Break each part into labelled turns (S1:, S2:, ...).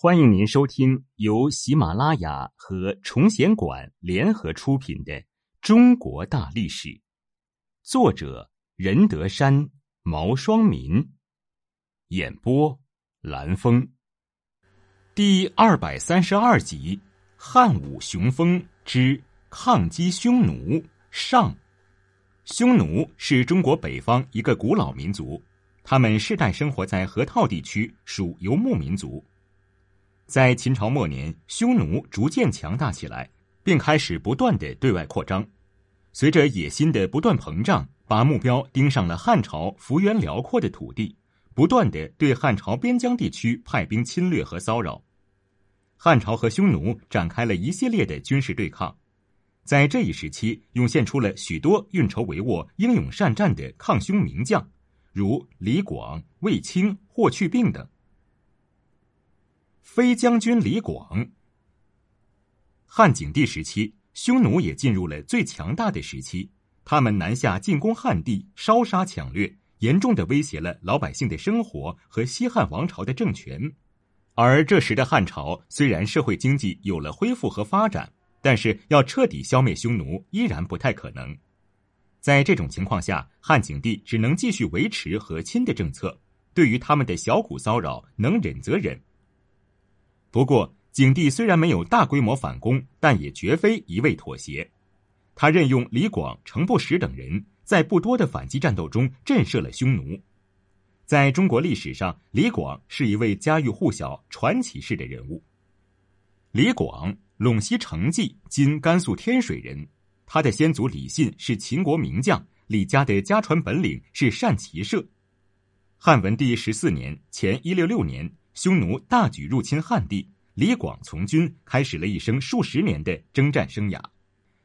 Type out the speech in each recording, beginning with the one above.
S1: 欢迎您收听由喜马拉雅和崇贤馆联合出品的《中国大历史》，作者任德山、毛双民，演播蓝峰，第二百三十二集：汉武雄风之抗击匈奴上。匈奴是中国北方一个古老民族，他们世代生活在河套地区，属游牧民族。在秦朝末年，匈奴逐渐强大起来，并开始不断的对外扩张。随着野心的不断膨胀，把目标盯上了汉朝幅员辽阔的土地，不断的对汉朝边疆地区派兵侵略和骚扰。汉朝和匈奴展开了一系列的军事对抗，在这一时期涌现出了许多运筹帷幄、英勇善战的抗匈名将，如李广、卫青、霍去病等。飞将军李广。汉景帝时期，匈奴也进入了最强大的时期。他们南下进攻汉地，烧杀抢掠，严重的威胁了老百姓的生活和西汉王朝的政权。而这时的汉朝虽然社会经济有了恢复和发展，但是要彻底消灭匈奴依然不太可能。在这种情况下，汉景帝只能继续维持和亲的政策，对于他们的小股骚扰，能忍则忍。不过，景帝虽然没有大规模反攻，但也绝非一味妥协。他任用李广、程不识等人，在不多的反击战斗中震慑了匈奴。在中国历史上，李广是一位家喻户晓、传奇式的人物。李广，陇西成纪（今甘肃天水）人，他的先祖李信是秦国名将，李家的家传本领是善骑射。汉文帝十四年（前一六六年）。匈奴大举入侵汉地，李广从军，开始了一生数十年的征战生涯。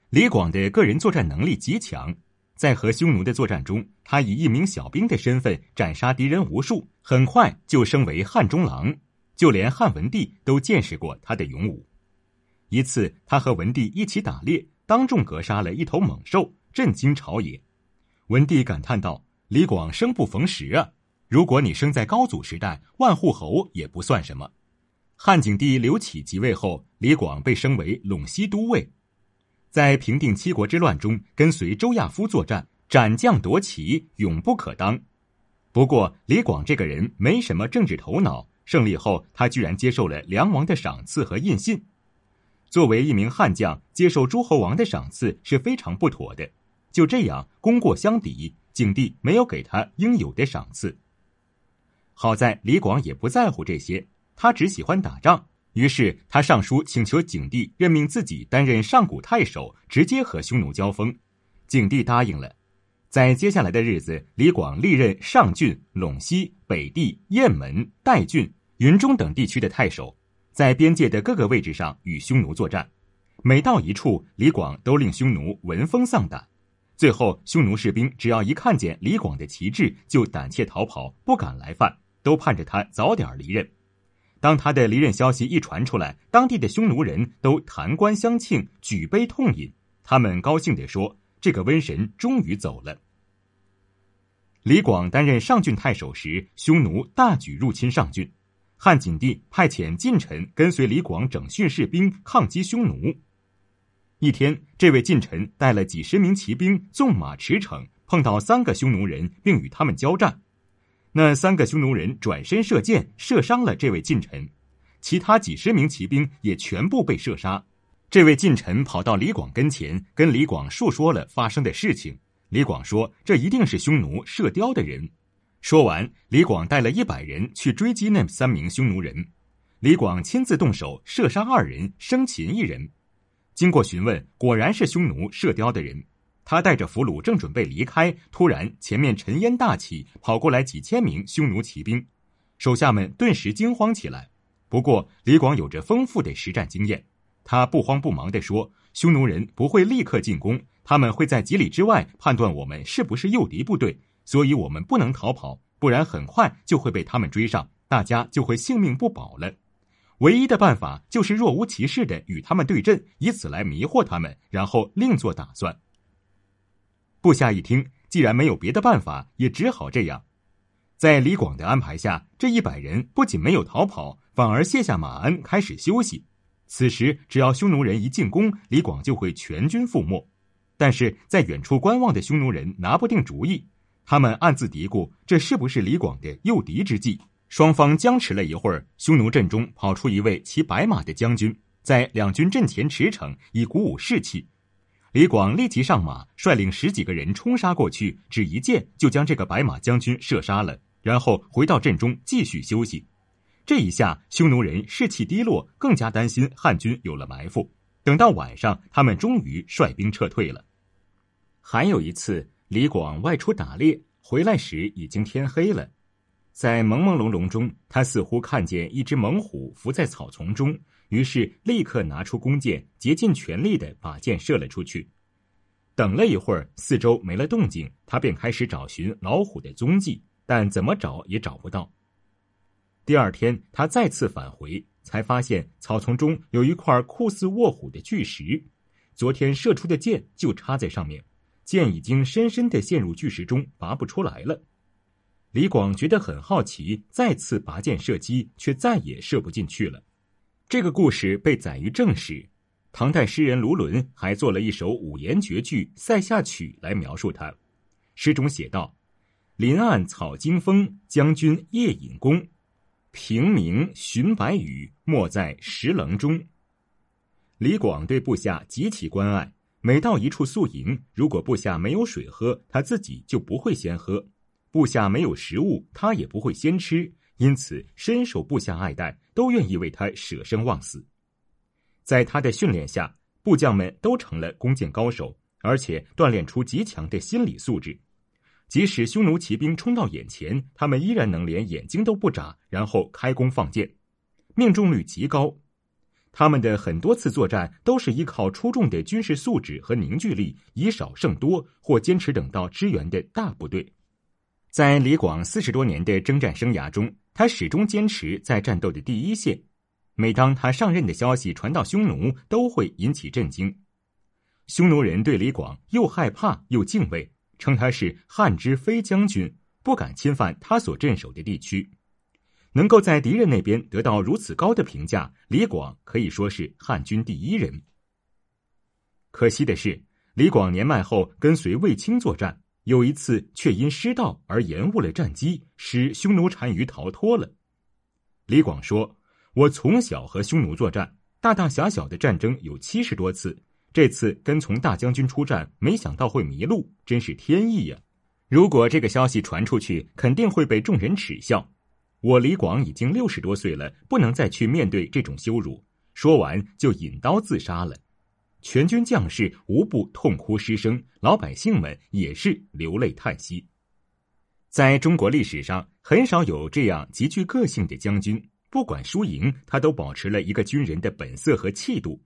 S1: 李广的个人作战能力极强，在和匈奴的作战中，他以一名小兵的身份斩杀敌人无数，很快就升为汉中郎。就连汉文帝都见识过他的勇武。一次，他和文帝一起打猎，当众格杀了一头猛兽，震惊朝野。文帝感叹道：“李广生不逢时啊！”如果你生在高祖时代，万户侯也不算什么。汉景帝刘启即位后，李广被升为陇西都尉，在平定七国之乱中，跟随周亚夫作战，斩将夺旗，勇不可当。不过，李广这个人没什么政治头脑，胜利后他居然接受了梁王的赏赐和印信。作为一名悍将，接受诸侯王的赏赐是非常不妥的。就这样，功过相抵，景帝没有给他应有的赏赐。好在李广也不在乎这些，他只喜欢打仗。于是他上书请求景帝任命自己担任上古太守，直接和匈奴交锋。景帝答应了。在接下来的日子，李广历任上郡、陇西、北地、雁门、代郡、云中等地区的太守，在边界的各个位置上与匈奴作战。每到一处，李广都令匈奴闻风丧胆。最后，匈奴士兵只要一看见李广的旗帜，就胆怯逃跑，不敢来犯。都盼着他早点离任。当他的离任消息一传出来，当地的匈奴人都弹冠相庆，举杯痛饮。他们高兴地说：“这个瘟神终于走了。”李广担任上郡太守时，匈奴大举入侵上郡，汉景帝派遣近臣跟随李广整训士兵抗击匈奴。一天，这位近臣带了几十名骑兵纵马驰骋，碰到三个匈奴人，并与他们交战。那三个匈奴人转身射箭，射伤了这位近臣，其他几十名骑兵也全部被射杀。这位近臣跑到李广跟前，跟李广述说了发生的事情。李广说：“这一定是匈奴射雕的人。”说完，李广带了一百人去追击那三名匈奴人。李广亲自动手射杀二人，生擒一人。经过询问，果然是匈奴射雕的人。他带着俘虏正准备离开，突然前面尘烟大起，跑过来几千名匈奴骑兵，手下们顿时惊慌起来。不过李广有着丰富的实战经验，他不慌不忙地说：“匈奴人不会立刻进攻，他们会在几里之外判断我们是不是诱敌部队，所以我们不能逃跑，不然很快就会被他们追上，大家就会性命不保了。唯一的办法就是若无其事的与他们对阵，以此来迷惑他们，然后另做打算。”部下一听，既然没有别的办法，也只好这样。在李广的安排下，这一百人不仅没有逃跑，反而卸下马鞍开始休息。此时，只要匈奴人一进攻，李广就会全军覆没。但是在远处观望的匈奴人拿不定主意，他们暗自嘀咕：这是不是李广的诱敌之计？双方僵持了一会儿，匈奴阵中跑出一位骑白马的将军，在两军阵前驰骋，以鼓舞士气。李广立即上马，率领十几个人冲杀过去，只一箭就将这个白马将军射杀了，然后回到阵中继续休息。这一下，匈奴人士气低落，更加担心汉军有了埋伏。等到晚上，他们终于率兵撤退了。还有一次，李广外出打猎，回来时已经天黑了。在朦朦胧胧中，他似乎看见一只猛虎伏在草丛中，于是立刻拿出弓箭，竭尽全力的把箭射了出去。等了一会儿，四周没了动静，他便开始找寻老虎的踪迹，但怎么找也找不到。第二天，他再次返回，才发现草丛中有一块酷似卧虎的巨石，昨天射出的箭就插在上面，箭已经深深的陷入巨石中，拔不出来了。李广觉得很好奇，再次拔箭射击，却再也射不进去了。这个故事被载于正史，唐代诗人卢纶还做了一首五言绝句《塞下曲》来描述他。诗中写道：“林暗草惊风，将军夜引弓。”平明寻白羽，没在石棱中。李广对部下极其关爱，每到一处宿营，如果部下没有水喝，他自己就不会先喝；部下没有食物，他也不会先吃。因此，深受部下爱戴，都愿意为他舍生忘死。在他的训练下，部将们都成了弓箭高手，而且锻炼出极强的心理素质。即使匈奴骑兵冲到眼前，他们依然能连眼睛都不眨，然后开弓放箭，命中率极高。他们的很多次作战都是依靠出众的军事素质和凝聚力，以少胜多，或坚持等到支援的大部队。在李广四十多年的征战生涯中，他始终坚持在战斗的第一线。每当他上任的消息传到匈奴，都会引起震惊。匈奴人对李广又害怕又敬畏。称他是汉之飞将军，不敢侵犯他所镇守的地区，能够在敌人那边得到如此高的评价，李广可以说是汉军第一人。可惜的是，李广年迈后跟随卫青作战，有一次却因失道而延误了战机，使匈奴单于逃脱了。李广说：“我从小和匈奴作战，大大小小的战争有七十多次。”这次跟从大将军出战，没想到会迷路，真是天意呀！如果这个消息传出去，肯定会被众人耻笑。我李广已经六十多岁了，不能再去面对这种羞辱。说完就引刀自杀了。全军将士无不痛哭失声，老百姓们也是流泪叹息。在中国历史上，很少有这样极具个性的将军，不管输赢，他都保持了一个军人的本色和气度。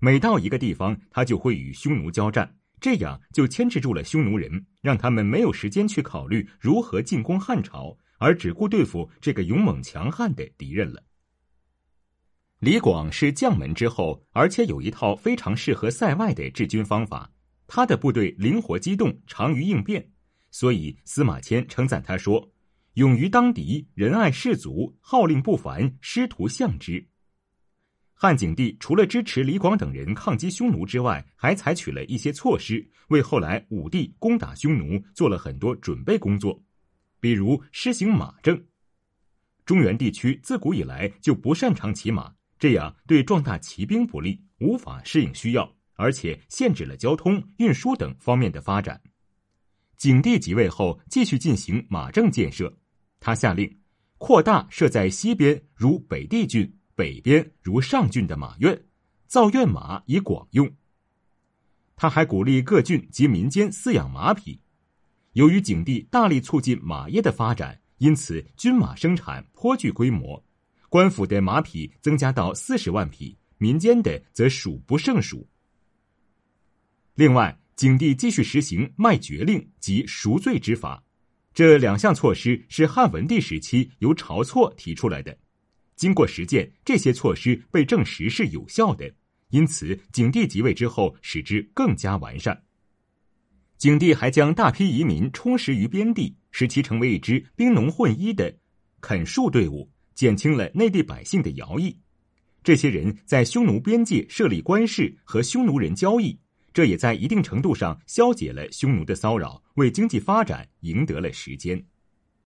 S1: 每到一个地方，他就会与匈奴交战，这样就牵制住了匈奴人，让他们没有时间去考虑如何进攻汉朝，而只顾对付这个勇猛强悍的敌人了。李广是将门之后，而且有一套非常适合塞外的治军方法。他的部队灵活机动，长于应变，所以司马迁称赞他说：“勇于当敌，仁爱士卒，号令不凡，师徒向之。”汉景帝除了支持李广等人抗击匈奴之外，还采取了一些措施，为后来武帝攻打匈奴做了很多准备工作。比如施行马政。中原地区自古以来就不擅长骑马，这样对壮大骑兵不利，无法适应需要，而且限制了交通运输等方面的发展。景帝即位后，继续进行马政建设，他下令扩大设在西边如北地郡。北边如上郡的马院，造院马以广用。他还鼓励各郡及民间饲养马匹。由于景帝大力促进马业的发展，因此军马生产颇具规模。官府的马匹增加到四十万匹，民间的则数不胜数。另外，景帝继续实行卖爵令及赎罪之法，这两项措施是汉文帝时期由晁错提出来的。经过实践，这些措施被证实是有效的，因此景帝即位之后，使之更加完善。景帝还将大批移民充实于边地，使其成为一支兵农混一的垦戍队伍，减轻了内地百姓的徭役。这些人在匈奴边界设立官市和匈奴人交易，这也在一定程度上消解了匈奴的骚扰，为经济发展赢得了时间。